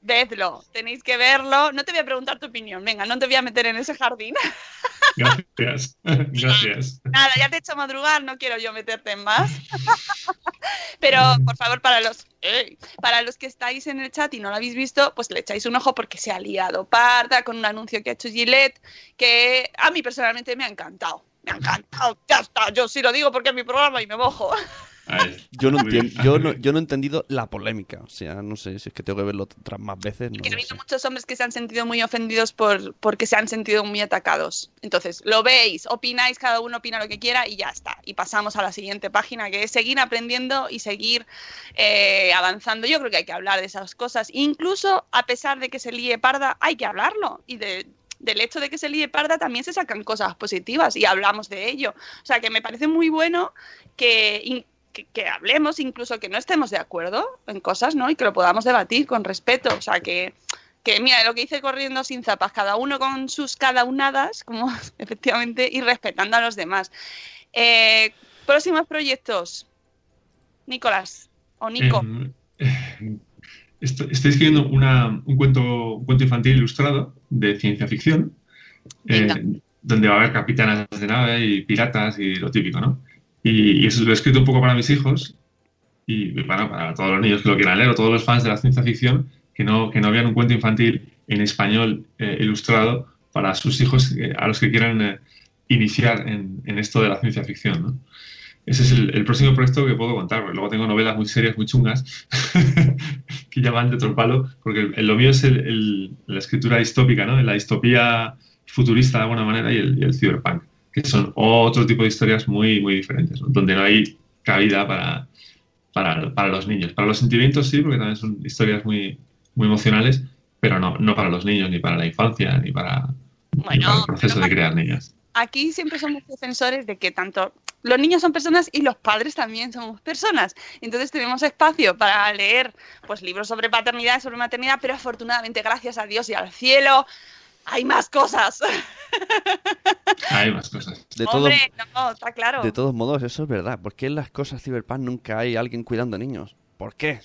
Vedlo, tenéis que verlo. No te voy a preguntar tu opinión, venga, no te voy a meter en ese jardín. Gracias. Gracias. Nada, ya te he hecho madrugar, no quiero yo meterte en más. Pero, por favor, para los, ¡Ey! para los que estáis en el chat y no lo habéis visto, pues le echáis un ojo porque se ha liado parda con un anuncio que ha hecho Gillette, que a mí personalmente me ha encantado. Me ha encantado, ya está, yo sí lo digo porque es mi programa y me mojo. Yo no, yo, no, yo no he entendido la polémica. O sea, no sé si es que tengo que verlo otras más veces. No que visto sé. muchos hombres que se han sentido muy ofendidos por porque se han sentido muy atacados. Entonces, lo veis, opináis, cada uno opina lo que quiera y ya está. Y pasamos a la siguiente página, que es seguir aprendiendo y seguir eh, avanzando. Yo creo que hay que hablar de esas cosas. Incluso a pesar de que se líe parda, hay que hablarlo. Y de, del hecho de que se líe parda también se sacan cosas positivas y hablamos de ello. O sea, que me parece muy bueno que... que, que hablemos, incluso que no estemos de acuerdo en cosas, ¿no? Y que lo podamos debatir con respeto. O sea, que, que mira, lo que dice corriendo sin zapas, cada uno con sus cada unadas, como efectivamente, y respetando a los demás. Eh, próximos proyectos. Nicolás o Nico. Em, eh, estoy, estoy escribiendo una- un, cuento, un cuento infantil ilustrado de ciencia ficción, eh, donde va a haber capitanas de nave y piratas y lo típico, ¿no? Y, eso lo he escrito un poco para mis hijos y bueno, para todos los niños que lo quieran leer o todos los fans de la ciencia ficción que no, que no vean un cuento infantil en español eh, ilustrado para sus hijos eh, a los que quieran eh, iniciar en, esto de la ciencia ficción, ¿no? Ese es el, próximo proyecto que puedo contar, porque luego tengo novelas muy serias, muy chungas, que ya van de otro palo, porque lo mío es la escritura distópica, ¿no? La distopía futurista de alguna manera y el, y el cyberpunk, que son otro tipo de historias muy, muy diferentes, ¿no? donde no hay cabida para, para, para los niños. Para los sentimientos sí, porque también son historias muy, muy emocionales, pero no, no para los niños, ni para la infancia, ni para, ni Bueno, para el proceso de crear niños. Aquí siempre somos defensores de que tanto los niños son personas y los padres también somos personas. Entonces tenemos espacio para leer pues libros sobre paternidad, sobre maternidad, pero afortunadamente, gracias a Dios y al cielo, hay más cosas. Hay más cosas. De, todo- Hombre, no, está claro. de todos modos, eso es verdad. ¿Por qué en las cosas Cyberpunk nunca hay alguien cuidando niños? ¿Por qué?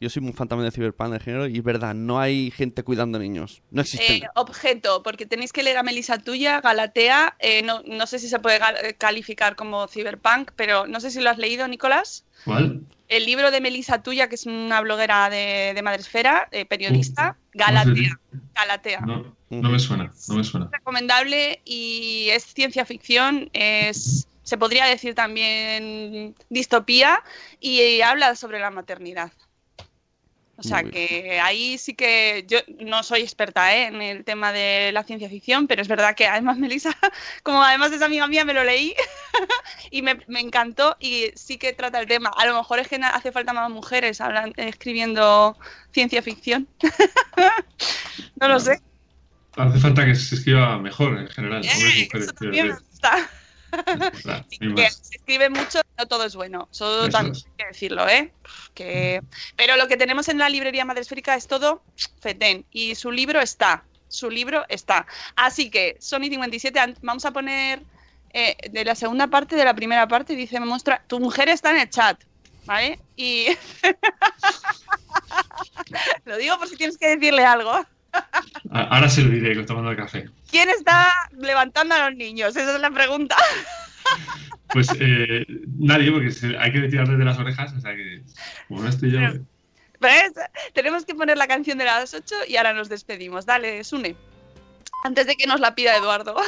Yo soy muy fan también de Cyberpunk de género y es verdad, no hay gente cuidando niños. No existen. Eh, objeto, porque tenéis que leer a Melissa Tuya, Galatea. eh, no, no sé si se puede calificar como cyberpunk, pero no sé si lo has leído, Nicolás. ¿Cuál? El libro de Melissa Tuya, que es una bloguera de, de Madresfera, eh, periodista, Galatea. Galatea. No, no me suena, no me suena. recomendable y es ciencia ficción, es se podría decir también distopía y habla sobre la maternidad. O sea que ahí sí que yo no soy experta ¿eh? en el tema de la ciencia ficción, pero es verdad que además Melissa, como además es amiga mía, me lo leí y me, me encantó y sí que trata el tema. A lo mejor es que hace falta más mujeres hablan- escribiendo ciencia ficción. no lo sé. Hace falta que se escriba mejor en general, hombres Eh, mujeres. eso quiero también me decir. gusta. Claro, que se escribe mucho, no todo es bueno. Eso, Eso también es. hay que decirlo, ¿eh? Que... Pero lo que tenemos en la librería Madresférica es todo fetén. Y su libro está. Su libro está. Así que, Sony 57, an- vamos a poner eh, de la segunda parte de la primera parte. Dice, me muestra, tu mujer está en el chat. ¿Vale? Y. lo digo por si tienes que decirle algo. Ahora se lo diré tomando el café. ¿Quién está levantando a los niños? Esa es la pregunta. Pues eh, nadie, porque hay que tirarles de las orejas, o sea que como no estoy yo. Pero- ¿Ves? Tenemos que poner la canción de las 8 y ahora nos despedimos. Dale, Sune. Antes de que nos la pida Eduardo.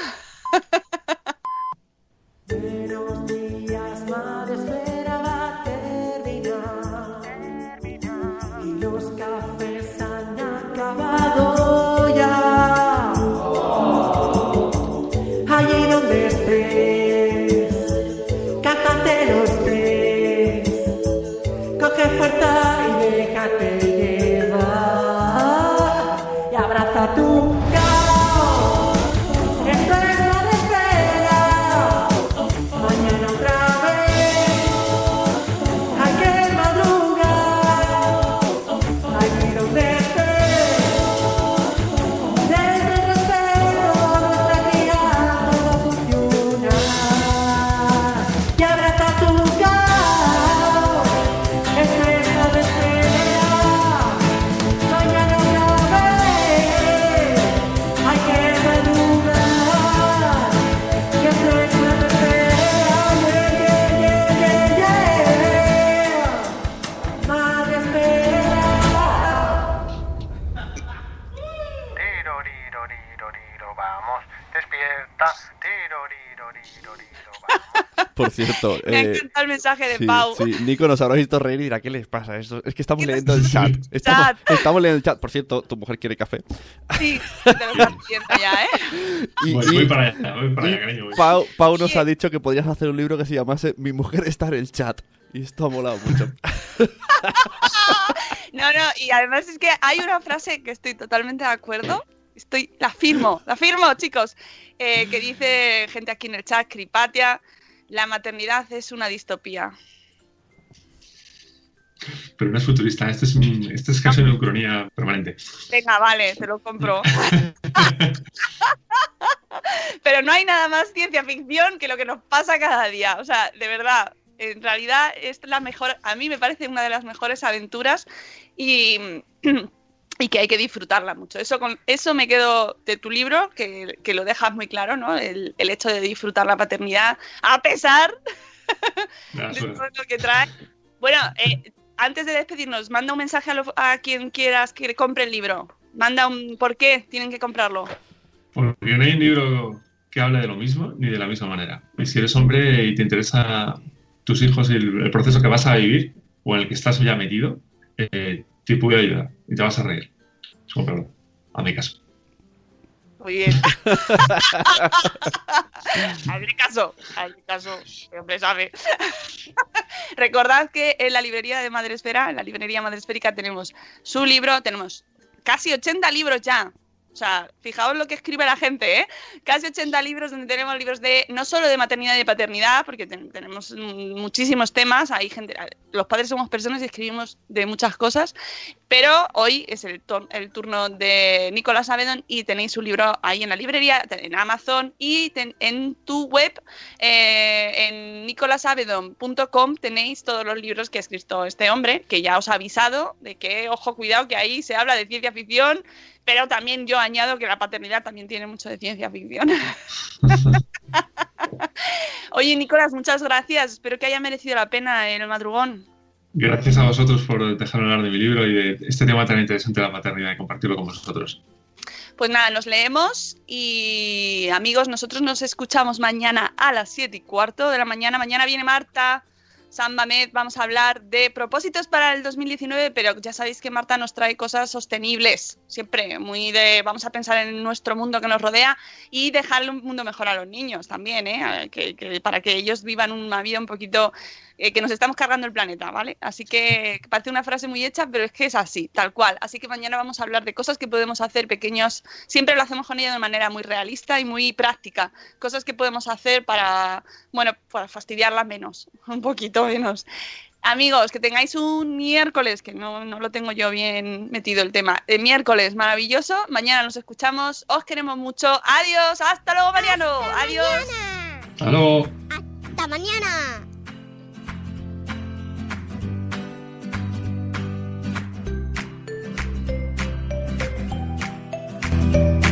cierto, Me ha eh, encantado el mensaje de sí, Pau. sí, Nico nos habrá visto reír y dirá, ¿qué les pasa? Esto? Es que estamos leyendo el chat. Estamos, Chat. estamos leyendo el chat. Por cierto, tu mujer quiere café. Sí, te lo estás ya, ¿eh? Y, Voy, y voy para allá, voy para allá, cariño. voy. Pau, Pau nos ha dicho que podrías hacer un libro que se llamase Mi mujer está en el chat. Y esto ha molado mucho. No, no, y además es que hay una frase que estoy totalmente de acuerdo. Estoy, la firmo, la firmo, chicos. eh, que dice gente aquí en el chat, Cripatia, la maternidad es una distopía. Pero no es futurista, este es, un- este es casi una ucronía permanente. Venga, vale, te lo compro. Pero no hay nada más ciencia ficción que lo que nos pasa cada día. O sea, de verdad, en realidad es la mejor, a mí me parece una de las mejores aventuras y, y que hay que disfrutarla mucho. Eso, con, eso me quedo de tu libro, que, que lo dejas muy claro, ¿no? El, el hecho de disfrutar la paternidad a pesar de todo lo que trae. Bueno, eh, antes de despedirnos, manda un mensaje a, lo- a quien quieras que compre el libro. Manda un por qué tienen que comprarlo. Porque no hay un libro que hable de lo mismo ni de la misma manera. Y si eres hombre y te interesa tus hijos y el, el proceso que vas a vivir o en el que estás ya metido, eh, te puede ayudar y te vas a reír. Mi caso. Muy bien. hazle caso, hazle caso, el hombre sabe. Recordad que en la librería de Madresfera, en la librería Madresférica, tenemos su libro, tenemos casi 80 libros ya. O sea, fijaos lo que escribe la gente, ¿eh? Casi 80 libros donde tenemos libros de no solo de maternidad y de paternidad, porque ten- tenemos muchísimos temas, hay gente, los padres somos personas y escribimos de muchas cosas, pero hoy es el, el turno de Nicolás Avedon y tenéis su libro ahí en la librería, en Amazon y ten- en tu web, eh, en nicolasavedon.com tenéis todos los libros que ha escrito este hombre, que ya os ha avisado de que, ojo, cuidado, que ahí se habla de ciencia ficción, pero también yo añado que la paternidad también tiene mucho de ciencia ficción. Oye, Nicolás, muchas gracias. Espero que haya merecido la pena el madrugón. Gracias a vosotros por dejarme hablar de mi libro y de este tema tan interesante de la maternidad y compartirlo con vosotros. Pues nada, nos leemos y amigos, nosotros nos escuchamos mañana a las 7 y cuarto de la mañana. Mañana viene Marta San Mamed, vamos a hablar de propósitos para el 2019, pero ya sabéis que Marta nos trae cosas sostenibles, siempre muy de vamos a pensar en nuestro mundo que nos rodea y dejarle un mundo mejor a los niños también, ¿eh? que, que para que ellos vivan una vida un poquito eh, que nos estamos cargando el planeta, ¿vale? Así que parece una frase muy hecha, pero es que es así, tal cual. Así que mañana vamos a hablar de cosas que podemos hacer pequeños, siempre lo hacemos con ella de manera muy realista y muy práctica, cosas que podemos hacer para, bueno, para fastidiarla menos, un poquito menos. Amigos, que tengáis un miércoles, que no, no lo tengo yo bien metido el tema, el miércoles maravilloso, mañana nos escuchamos, os queremos mucho, adiós, hasta luego Mariano, adiós. Mañana. Hasta luego. Hasta mañana. Bye.